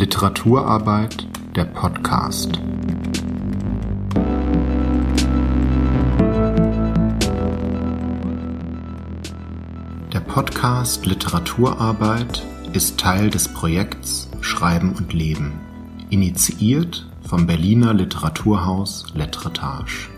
Literaturarbeit der Podcast. Der Podcast Literaturarbeit ist Teil des Projekts Schreiben und Leben, initiiert vom Berliner Literaturhaus Letretage.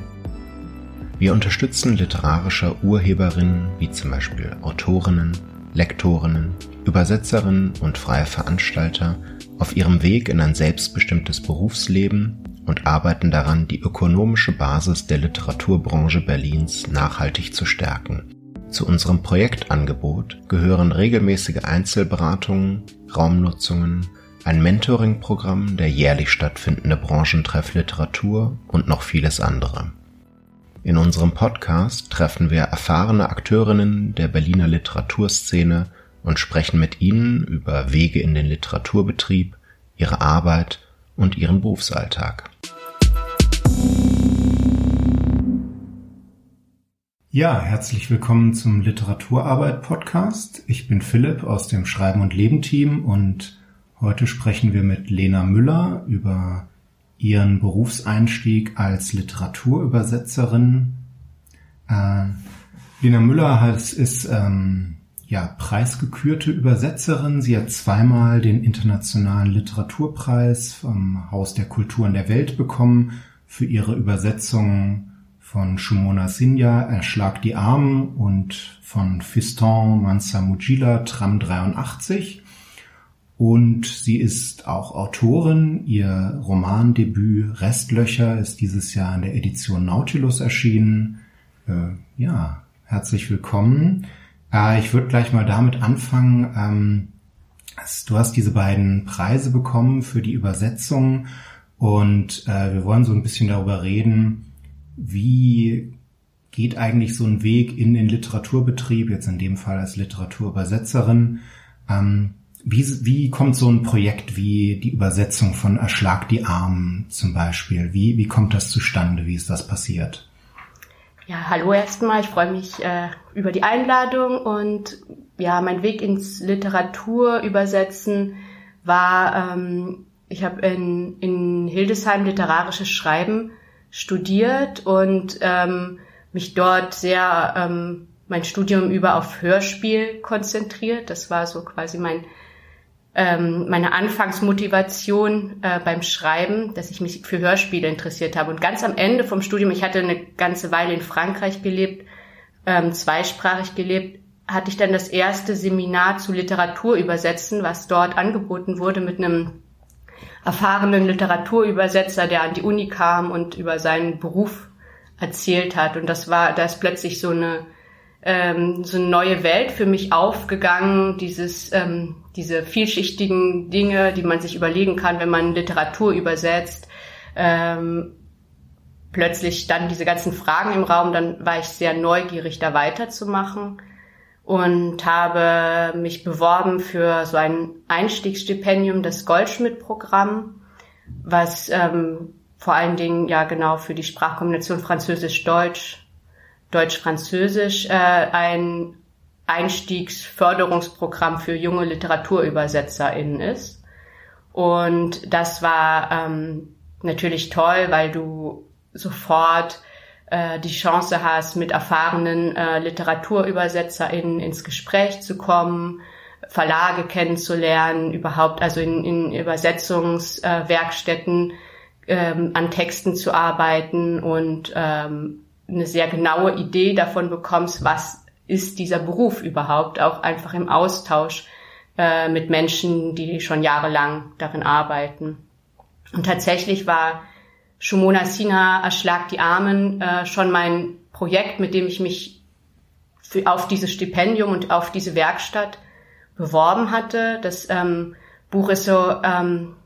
Wir unterstützen literarische Urheberinnen wie zum Beispiel Autorinnen, Lektorinnen, Übersetzerinnen und freie Veranstalter auf ihrem Weg in ein selbstbestimmtes Berufsleben und arbeiten daran, die ökonomische Basis der Literaturbranche Berlins nachhaltig zu stärken. Zu unserem Projektangebot gehören regelmäßige Einzelberatungen, Raumnutzungen, ein Mentoring-Programm, der jährlich stattfindende Branchentreff Literatur und noch vieles andere. In unserem Podcast treffen wir erfahrene Akteurinnen der Berliner Literaturszene und sprechen mit ihnen über Wege in den Literaturbetrieb, ihre Arbeit und ihren Berufsalltag. Ja, herzlich willkommen zum Literaturarbeit Podcast. Ich bin Philipp aus dem Schreiben und Leben Team und heute sprechen wir mit Lena Müller über ihren Berufseinstieg als Literaturübersetzerin. Äh, Lena Müller hat, ist ähm, ja preisgekürte Übersetzerin. Sie hat zweimal den internationalen Literaturpreis vom Haus der Kulturen der Welt bekommen für ihre Übersetzung von Shumona Sinja Erschlag die Armen und von Fiston Mansa Mujila Tram 83. Und sie ist auch Autorin. Ihr Romandebüt Restlöcher ist dieses Jahr in der Edition Nautilus erschienen. Äh, ja, herzlich willkommen. Äh, ich würde gleich mal damit anfangen. Ähm, du hast diese beiden Preise bekommen für die Übersetzung und äh, wir wollen so ein bisschen darüber reden, wie geht eigentlich so ein Weg in den Literaturbetrieb, jetzt in dem Fall als Literaturübersetzerin. Ähm, wie, wie kommt so ein Projekt wie die Übersetzung von Erschlag die Armen zum Beispiel? Wie, wie kommt das zustande? Wie ist das passiert? Ja, hallo erstmal. Ich freue mich äh, über die Einladung und ja, mein Weg ins Literaturübersetzen war, ähm, ich habe in, in Hildesheim literarisches Schreiben studiert und ähm, mich dort sehr ähm, mein Studium über auf Hörspiel konzentriert. Das war so quasi mein ähm, meine Anfangsmotivation äh, beim Schreiben, dass ich mich für Hörspiele interessiert habe. Und ganz am Ende vom Studium, ich hatte eine ganze Weile in Frankreich gelebt, ähm, zweisprachig gelebt, hatte ich dann das erste Seminar zu Literatur übersetzen, was dort angeboten wurde mit einem erfahrenen Literaturübersetzer, der an die Uni kam und über seinen Beruf erzählt hat. Und das war, da ist plötzlich so eine ähm, so eine neue Welt für mich aufgegangen, dieses, ähm, diese vielschichtigen Dinge, die man sich überlegen kann, wenn man Literatur übersetzt. Ähm, plötzlich standen diese ganzen Fragen im Raum, dann war ich sehr neugierig, da weiterzumachen und habe mich beworben für so ein Einstiegsstipendium, das Goldschmidt-Programm, was ähm, vor allen Dingen ja genau für die Sprachkombination Französisch-Deutsch Deutsch-Französisch äh, ein Einstiegsförderungsprogramm für junge LiteraturübersetzerInnen ist. Und das war ähm, natürlich toll, weil du sofort äh, die Chance hast, mit erfahrenen äh, LiteraturübersetzerInnen ins Gespräch zu kommen, Verlage kennenzulernen, überhaupt also in, in Übersetzungswerkstätten äh, ähm, an Texten zu arbeiten und ähm, eine sehr genaue Idee davon bekommst, was ist dieser Beruf überhaupt, auch einfach im Austausch äh, mit Menschen, die schon jahrelang darin arbeiten. Und tatsächlich war Shumona Sina Erschlag die Armen äh, schon mein Projekt, mit dem ich mich für, auf dieses Stipendium und auf diese Werkstatt beworben hatte. Das ähm, Buch ist so ähm,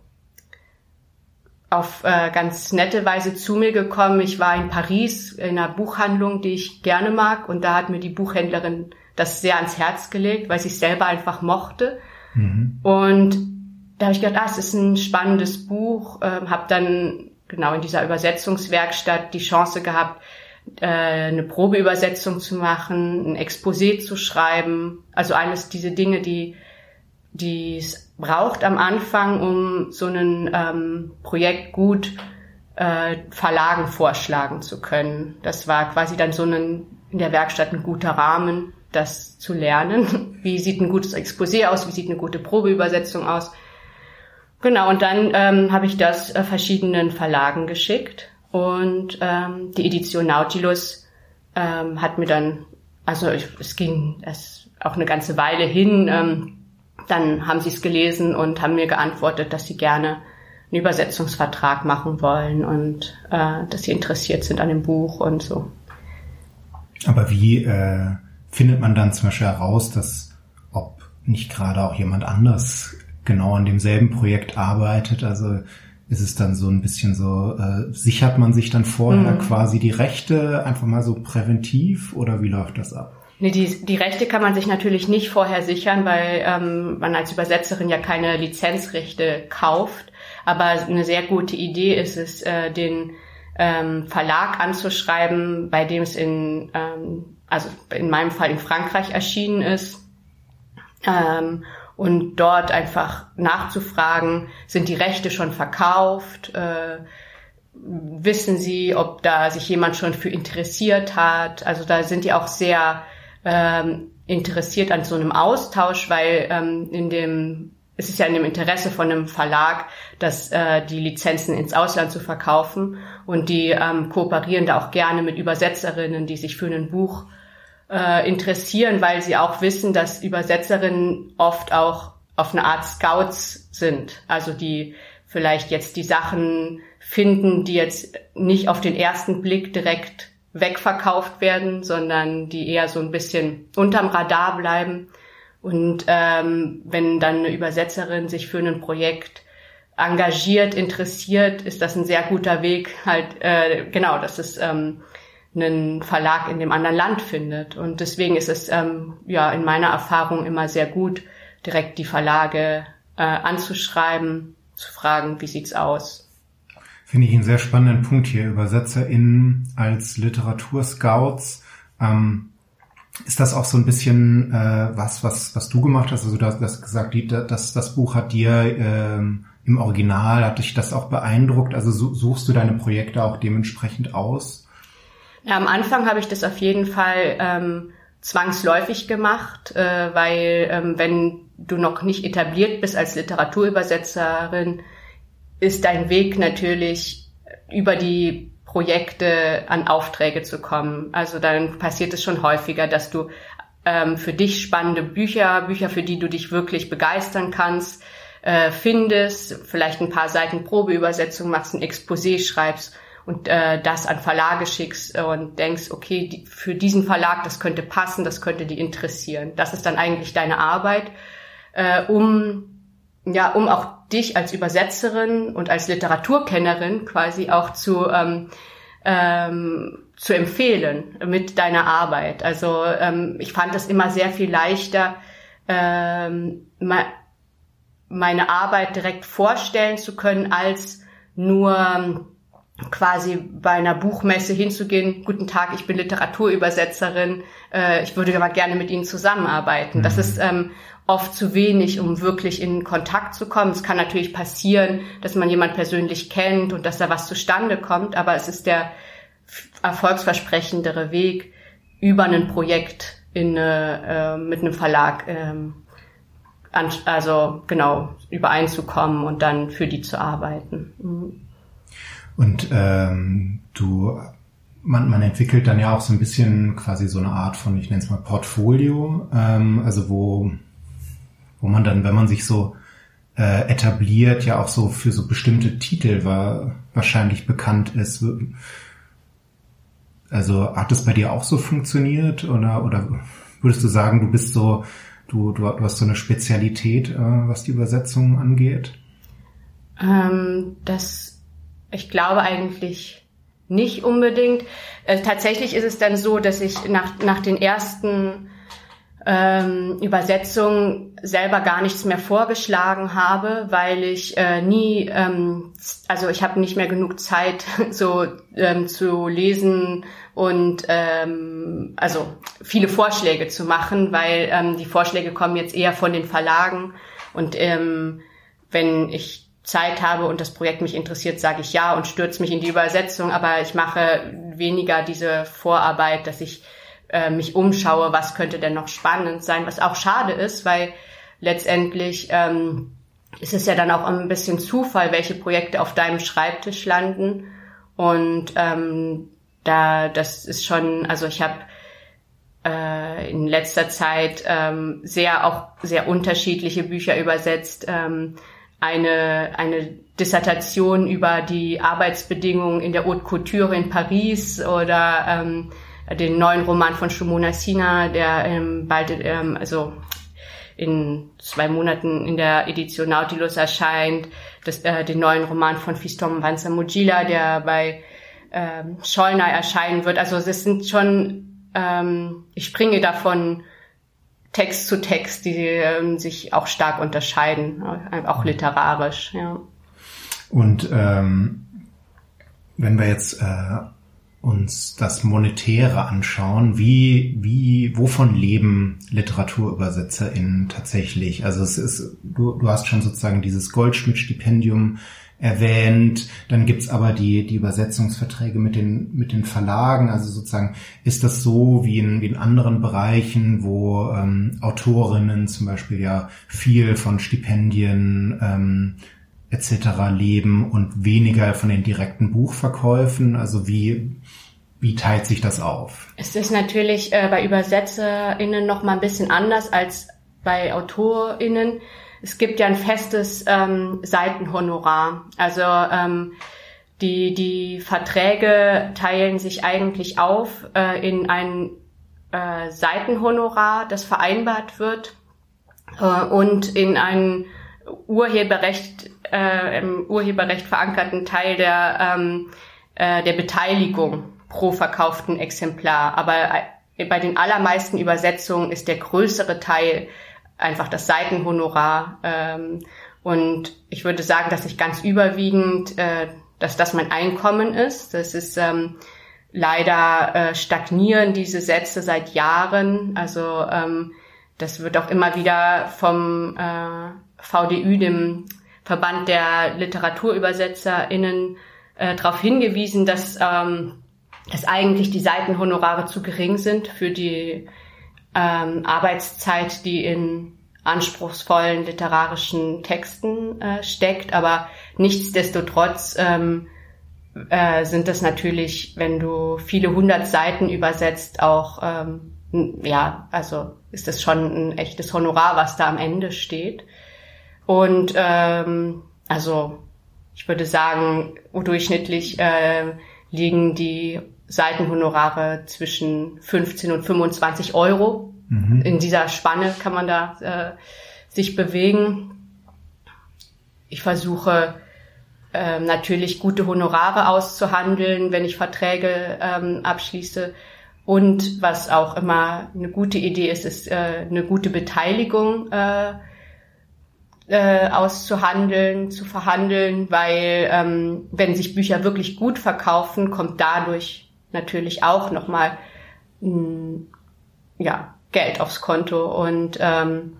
auf äh, ganz nette Weise zu mir gekommen. Ich war in Paris in einer Buchhandlung, die ich gerne mag, und da hat mir die Buchhändlerin das sehr ans Herz gelegt, weil sie es selber einfach mochte. Mhm. Und da habe ich gedacht, ah, es ist ein spannendes Buch. Ähm, habe dann genau in dieser Übersetzungswerkstatt die Chance gehabt, äh, eine Probeübersetzung zu machen, ein Exposé zu schreiben. Also alles diese Dinge, die die es braucht am Anfang, um so ein ähm, Projekt gut äh, Verlagen vorschlagen zu können. Das war quasi dann so ein, in der Werkstatt ein guter Rahmen, das zu lernen. Wie sieht ein gutes Exposé aus? Wie sieht eine gute Probeübersetzung aus? Genau, und dann ähm, habe ich das äh, verschiedenen Verlagen geschickt und ähm, die Edition Nautilus ähm, hat mir dann, also ich, es ging es auch eine ganze Weile hin, ähm, dann haben sie es gelesen und haben mir geantwortet, dass sie gerne einen Übersetzungsvertrag machen wollen und äh, dass sie interessiert sind an dem Buch und so. Aber wie äh, findet man dann zum Beispiel heraus, dass ob nicht gerade auch jemand anders genau an demselben Projekt arbeitet? Also ist es dann so ein bisschen so, äh, sichert man sich dann vorher mhm. quasi die Rechte einfach mal so präventiv oder wie läuft das ab? Nee, die, die Rechte kann man sich natürlich nicht vorher sichern, weil ähm, man als Übersetzerin ja keine Lizenzrechte kauft. Aber eine sehr gute Idee ist es, äh, den ähm, Verlag anzuschreiben, bei dem es in, ähm, also in meinem Fall in Frankreich erschienen ist. Ähm, und dort einfach nachzufragen, sind die Rechte schon verkauft? Äh, wissen Sie, ob da sich jemand schon für interessiert hat? Also da sind die auch sehr ähm, interessiert an so einem Austausch, weil ähm, in dem es ist ja in dem Interesse von einem Verlag, dass äh, die Lizenzen ins Ausland zu verkaufen und die ähm, kooperieren da auch gerne mit Übersetzerinnen, die sich für ein Buch äh, interessieren, weil sie auch wissen, dass Übersetzerinnen oft auch auf eine Art Scouts sind, also die vielleicht jetzt die Sachen finden, die jetzt nicht auf den ersten Blick direkt wegverkauft werden, sondern die eher so ein bisschen unterm Radar bleiben. Und ähm, wenn dann eine Übersetzerin sich für ein Projekt engagiert, interessiert, ist das ein sehr guter Weg, halt äh, genau, dass es ähm, einen Verlag in dem anderen Land findet. Und deswegen ist es ähm, ja in meiner Erfahrung immer sehr gut, direkt die Verlage äh, anzuschreiben, zu fragen, wie sieht's aus. Finde ich einen sehr spannenden Punkt hier. ÜbersetzerInnen als Literaturscouts. Ähm, ist das auch so ein bisschen äh, was, was, was du gemacht hast? Also du hast, gesagt, die, das, das Buch hat dir ähm, im Original, hat dich das auch beeindruckt? Also suchst du deine Projekte auch dementsprechend aus? Ja, am Anfang habe ich das auf jeden Fall ähm, zwangsläufig gemacht, äh, weil ähm, wenn du noch nicht etabliert bist als Literaturübersetzerin, ist dein Weg natürlich über die Projekte an Aufträge zu kommen. Also dann passiert es schon häufiger, dass du ähm, für dich spannende Bücher, Bücher, für die du dich wirklich begeistern kannst, äh, findest, vielleicht ein paar Seiten Probeübersetzung machst, ein Exposé schreibst und äh, das an Verlage schickst und denkst, okay, die, für diesen Verlag, das könnte passen, das könnte die interessieren. Das ist dann eigentlich deine Arbeit, äh, um ja, um auch dich als Übersetzerin und als Literaturkennerin quasi auch zu ähm, ähm, zu empfehlen mit deiner Arbeit. Also ähm, ich fand es immer sehr viel leichter, ähm, meine Arbeit direkt vorstellen zu können, als nur quasi bei einer Buchmesse hinzugehen, guten Tag, ich bin Literaturübersetzerin, äh, ich würde aber gerne mit Ihnen zusammenarbeiten. Mhm. Das ist ähm, oft zu wenig, um wirklich in Kontakt zu kommen. Es kann natürlich passieren, dass man jemand persönlich kennt und dass da was zustande kommt, aber es ist der erfolgsversprechendere Weg, über ein Projekt in, äh, mit einem Verlag ähm, also genau übereinzukommen und dann für die zu arbeiten. Mhm. Und ähm, du, man, man entwickelt dann ja auch so ein bisschen quasi so eine Art von, ich nenne es mal Portfolio, ähm, also wo, wo man dann, wenn man sich so äh, etabliert, ja auch so für so bestimmte Titel war, wahrscheinlich bekannt ist. Also hat es bei dir auch so funktioniert oder, oder würdest du sagen, du bist so, du, du, du hast so eine Spezialität, äh, was die Übersetzung angeht? Ähm, das ich glaube eigentlich nicht unbedingt. Äh, tatsächlich ist es dann so, dass ich nach, nach den ersten ähm, Übersetzungen selber gar nichts mehr vorgeschlagen habe, weil ich äh, nie, ähm, also ich habe nicht mehr genug Zeit, so ähm, zu lesen und ähm, also viele Vorschläge zu machen, weil ähm, die Vorschläge kommen jetzt eher von den Verlagen. Und ähm, wenn ich Zeit habe und das Projekt mich interessiert, sage ich ja und stürze mich in die Übersetzung, aber ich mache weniger diese Vorarbeit, dass ich äh, mich umschaue, was könnte denn noch spannend sein, was auch schade ist, weil letztendlich ähm, ist es ja dann auch ein bisschen Zufall, welche Projekte auf deinem Schreibtisch landen. Und ähm, da, das ist schon, also ich habe äh, in letzter Zeit ähm, sehr auch sehr unterschiedliche Bücher übersetzt. Ähm, eine, eine Dissertation über die Arbeitsbedingungen in der Haute Couture in Paris oder ähm, den neuen Roman von Shumona Sina, der ähm, bald, ähm, also in zwei Monaten in der Edition Nautilus erscheint, das, äh, den neuen Roman von Fiston Vanza Mujila, der bei ähm, Schollner erscheinen wird. Also es sind schon, ähm, ich springe davon Text zu Text, die ähm, sich auch stark unterscheiden, äh, auch literarisch. Ja. Und ähm, wenn wir jetzt äh, uns das Monetäre anschauen, wie, wie, wovon leben LiteraturübersetzerInnen tatsächlich? Also es ist, du, du hast schon sozusagen dieses Goldschmidt-Stipendium erwähnt, dann gibt's aber die, die Übersetzungsverträge mit den, mit den Verlagen, also sozusagen ist das so wie in, wie in anderen Bereichen, wo ähm, Autorinnen zum Beispiel ja viel von Stipendien ähm, etc. leben und weniger von den direkten Buchverkäufen? Also wie, wie teilt sich das auf? Es ist natürlich äh, bei ÜbersetzerInnen noch mal ein bisschen anders als bei AutorInnen. Es gibt ja ein festes ähm, Seitenhonorar. Also ähm, die, die Verträge teilen sich eigentlich auf äh, in ein äh, Seitenhonorar, das vereinbart wird, äh, und in ein Urheberrecht, äh, im Urheberrecht verankerten Teil der, ähm, äh, der Beteiligung pro verkauften Exemplar. Aber äh, bei den allermeisten Übersetzungen ist der größere Teil einfach das Seitenhonorar. Ähm, und ich würde sagen, dass ich ganz überwiegend, äh, dass das mein Einkommen ist. Das ist ähm, leider äh, stagnieren diese Sätze seit Jahren. Also ähm, das wird auch immer wieder vom äh, VDÜ, dem Verband der LiteraturübersetzerInnen, äh, darauf hingewiesen, dass, ähm, dass eigentlich die Seitenhonorare zu gering sind für die ähm, Arbeitszeit, die in anspruchsvollen literarischen Texten äh, steckt. Aber nichtsdestotrotz ähm, äh, sind das natürlich, wenn du viele hundert Seiten übersetzt, auch ähm, ja, also ist das schon ein echtes Honorar, was da am Ende steht. Und ähm, also ich würde sagen, durchschnittlich äh, liegen die Seitenhonorare zwischen 15 und 25 Euro. Mhm. In dieser Spanne kann man da äh, sich bewegen. Ich versuche äh, natürlich gute Honorare auszuhandeln, wenn ich Verträge ähm, abschließe. Und was auch immer eine gute Idee ist, ist äh, eine gute Beteiligung äh, äh, auszuhandeln, zu verhandeln, weil ähm, wenn sich Bücher wirklich gut verkaufen, kommt dadurch natürlich auch nochmal ja, Geld aufs Konto. Und ähm,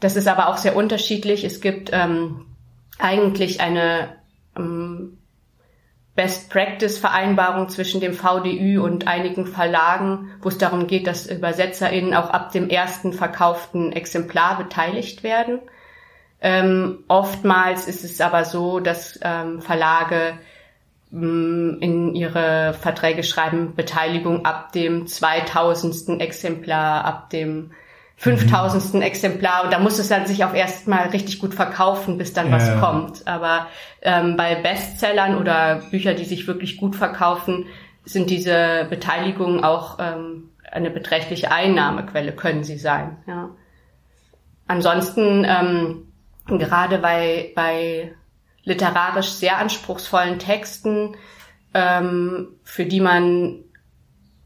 das ist aber auch sehr unterschiedlich. Es gibt ähm, eigentlich eine ähm, Best Practice Vereinbarung zwischen dem VDÜ und einigen Verlagen, wo es darum geht, dass ÜbersetzerInnen auch ab dem ersten verkauften Exemplar beteiligt werden. Ähm, oftmals ist es aber so, dass ähm, Verlage mh, mm, in ihre Verträge schreiben Beteiligung ab dem 2000. Exemplar, ab dem 5000. Mhm. Exemplar und da muss es dann sich auch erstmal richtig gut verkaufen, bis dann ja, was kommt. Aber ähm, bei Bestsellern oder Bücher, die sich wirklich gut verkaufen, sind diese Beteiligungen auch ähm, eine beträchtliche Einnahmequelle, können sie sein. Ja. Ansonsten ähm, gerade bei, bei literarisch sehr anspruchsvollen Texten, ähm, für die man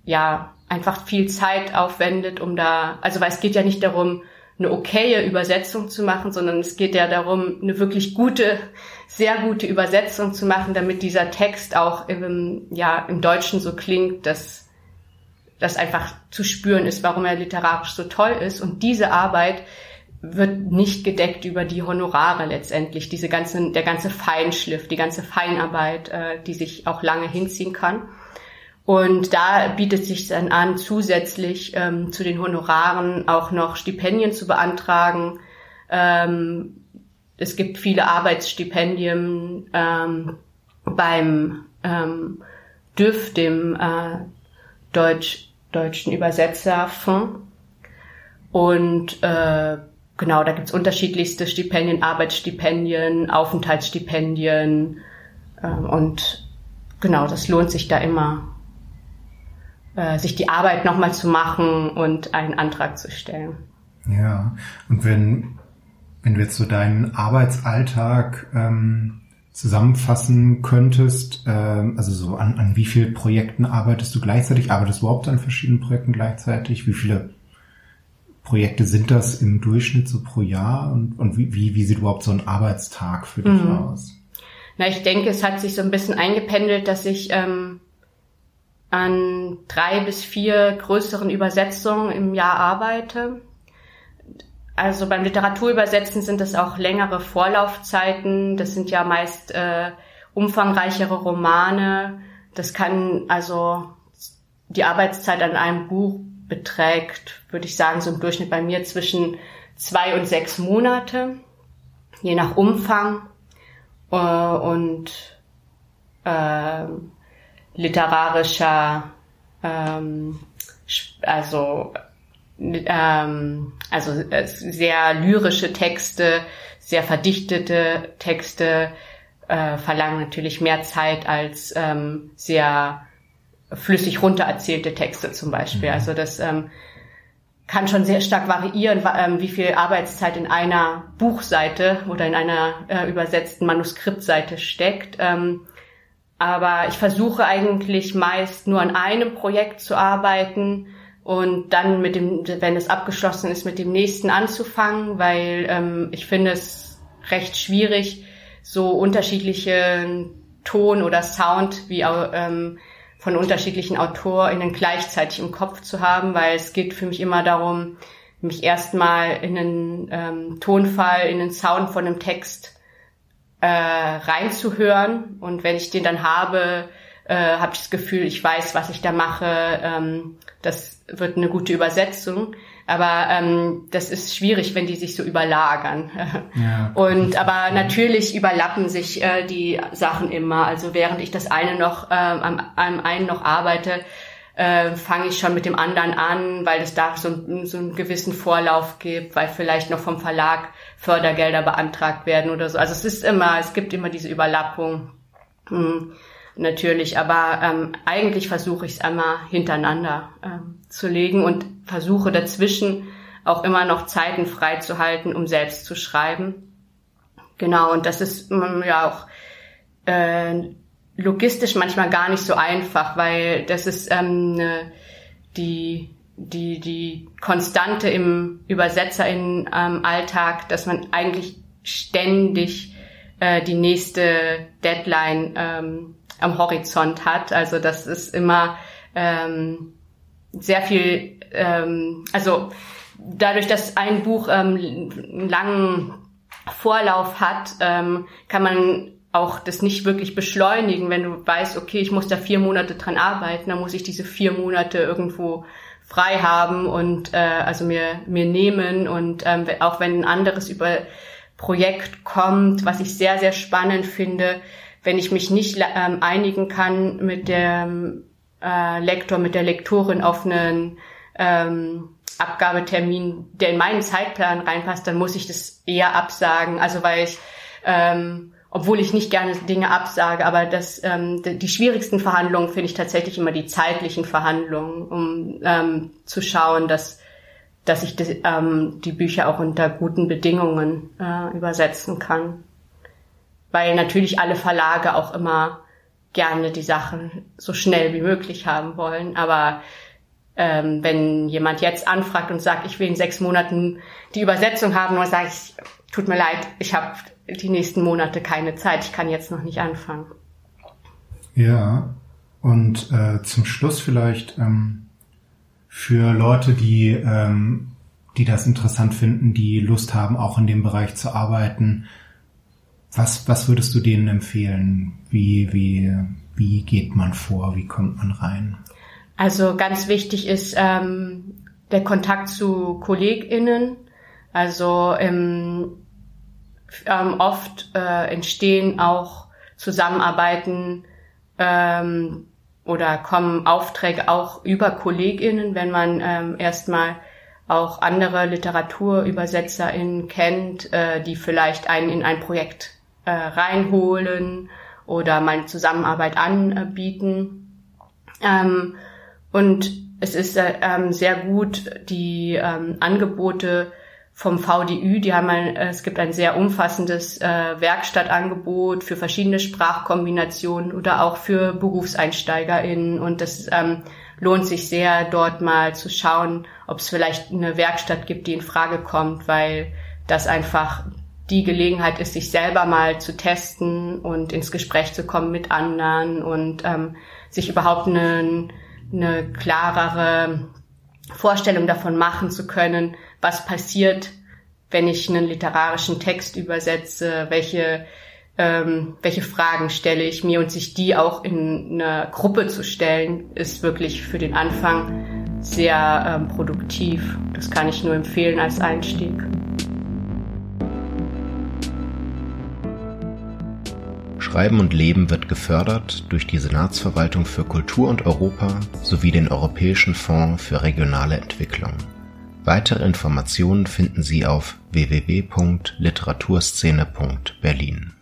ja einfach viel Zeit aufwendet, um da, also weil es geht ja nicht darum, eine okaye Übersetzung zu machen, sondern es geht ja darum, eine wirklich gute, sehr gute Übersetzung zu machen, damit dieser Text auch im, ja, im Deutschen so klingt, dass das einfach zu spüren ist, warum er literarisch so toll ist. Und diese Arbeit wird nicht gedeckt über die Honorare letztendlich, diese ganze, der ganze Feinschliff, die ganze Feinarbeit, äh, die sich auch lange hinziehen kann. Und da bietet sich dann an, zusätzlich ähm, zu den Honoraren auch noch Stipendien zu beantragen. Ähm, es gibt viele Arbeitsstipendien ähm, beim ähm, DÜV, dem äh, Deutsch, Deutschen Übersetzerfonds. Und äh, genau, da gibt's unterschiedlichste Stipendien, Arbeitsstipendien, Aufenthaltsstipendien. Äh, und genau, das lohnt sich da immer äh, sich die Arbeit nochmal zu machen und einen Antrag zu stellen. Ja, und wenn, wenn du jetzt so deinen Arbeitsalltag ähm, zusammenfassen könntest, ähm, also so an, an wie vielen Projekten arbeitest du gleichzeitig? Arbeitest du überhaupt an verschiedenen Projekten gleichzeitig? Wie viele Projekte sind das im Durchschnitt so pro Jahr? Und, und wie, wie, sieht überhaupt so ein Arbeitstag für dich mhm. aus? Na, ich denke, es hat sich so ein bisschen eingependelt, dass ich ähm, an drei bis vier größeren Übersetzungen im Jahr arbeite. Also beim Literaturübersetzen sind es auch längere Vorlaufzeiten. Das sind ja meist äh, umfangreichere Romane. Das kann also die Arbeitszeit an einem Buch beträgt, würde ich sagen, so im Durchschnitt bei mir zwischen zwei und sechs Monate, je nach Umfang. Äh, und äh, literarischer, ähm, also ähm, also äh, sehr lyrische Texte, sehr verdichtete Texte äh, verlangen natürlich mehr Zeit als ähm, sehr flüssig runtererzählte Texte zum Beispiel. Mhm. Also das ähm, kann schon sehr stark variieren, ähm, wie viel Arbeitszeit in einer Buchseite oder in einer äh, übersetzten Manuskriptseite steckt. Ähm, aber ich versuche eigentlich meist nur an einem Projekt zu arbeiten und dann mit dem, wenn es abgeschlossen ist, mit dem nächsten anzufangen, weil ähm, ich finde es recht schwierig, so unterschiedliche Ton oder Sound wie ähm, von unterschiedlichen AutorInnen gleichzeitig im Kopf zu haben, weil es geht für mich immer darum, mich erstmal in einen ähm, Tonfall, in den Sound von einem Text äh, reinzuhören. Und wenn ich den dann habe, äh, habe ich das Gefühl, ich weiß, was ich da mache. Ähm, das wird eine gute Übersetzung. Aber ähm, das ist schwierig, wenn die sich so überlagern. Ja. Und aber natürlich überlappen sich äh, die Sachen immer. Also während ich das eine noch äh, am, am einen noch arbeite, äh, fange ich schon mit dem anderen an, weil es da so, so einen gewissen Vorlauf gibt, weil vielleicht noch vom Verlag Fördergelder beantragt werden oder so. Also es ist immer, es gibt immer diese Überlappung. Hm, natürlich, aber ähm, eigentlich versuche ich es einmal hintereinander ähm, zu legen und versuche dazwischen auch immer noch Zeiten freizuhalten, um selbst zu schreiben. Genau, und das ist ähm, ja auch äh, logistisch manchmal gar nicht so einfach, weil das ist ähm, ne, die die die Konstante im Übersetzerin ähm, Alltag, dass man eigentlich ständig äh, die nächste Deadline ähm, am Horizont hat. Also das ist immer ähm, sehr viel, ähm, also dadurch, dass ein Buch ähm, einen langen Vorlauf hat, ähm, kann man auch das nicht wirklich beschleunigen, wenn du weißt, okay, ich muss da vier Monate dran arbeiten, dann muss ich diese vier Monate irgendwo frei haben und äh, also mir mir nehmen und ähm, auch wenn ein anderes über Projekt kommt, was ich sehr sehr spannend finde, wenn ich mich nicht ähm, einigen kann mit dem äh, Lektor, mit der Lektorin auf einen ähm, Abgabetermin, der in meinen Zeitplan reinpasst, dann muss ich das eher absagen. Also weil ich ähm, obwohl ich nicht gerne Dinge absage, aber das, ähm, die schwierigsten Verhandlungen finde ich tatsächlich immer die zeitlichen Verhandlungen, um ähm, zu schauen, dass, dass ich die, ähm, die Bücher auch unter guten Bedingungen äh, übersetzen kann. Weil natürlich alle Verlage auch immer gerne die Sachen so schnell wie möglich haben wollen, aber ähm, wenn jemand jetzt anfragt und sagt, ich will in sechs Monaten die Übersetzung haben, dann sage ich, tut mir leid, ich habe die nächsten Monate keine Zeit. Ich kann jetzt noch nicht anfangen. Ja, und äh, zum Schluss vielleicht ähm, für Leute, die, ähm, die das interessant finden, die Lust haben, auch in dem Bereich zu arbeiten. Was, was würdest du denen empfehlen? Wie, wie, wie geht man vor? Wie kommt man rein? Also ganz wichtig ist ähm, der Kontakt zu KollegInnen. Also ähm, ähm, oft äh, entstehen auch Zusammenarbeiten ähm, oder kommen Aufträge auch über KollegInnen, wenn man ähm, erstmal auch andere LiteraturübersetzerInnen kennt, äh, die vielleicht einen in ein Projekt äh, reinholen oder mal eine Zusammenarbeit anbieten. Ähm, und es ist äh, ähm, sehr gut, die ähm, Angebote vom VDÜ, die haben ein, es gibt ein sehr umfassendes äh, Werkstattangebot für verschiedene Sprachkombinationen oder auch für BerufseinsteigerInnen und das ähm, lohnt sich sehr, dort mal zu schauen, ob es vielleicht eine Werkstatt gibt, die in Frage kommt, weil das einfach die Gelegenheit ist, sich selber mal zu testen und ins Gespräch zu kommen mit anderen und ähm, sich überhaupt eine, eine klarere Vorstellung davon machen zu können, was passiert, wenn ich einen literarischen Text übersetze, welche ähm, welche Fragen stelle ich mir und sich die auch in einer Gruppe zu stellen, ist wirklich für den Anfang sehr ähm, produktiv. Das kann ich nur empfehlen als Einstieg. Schreiben und Leben wird gefördert durch die Senatsverwaltung für Kultur und Europa sowie den Europäischen Fonds für regionale Entwicklung. Weitere Informationen finden Sie auf www.literaturszene.berlin.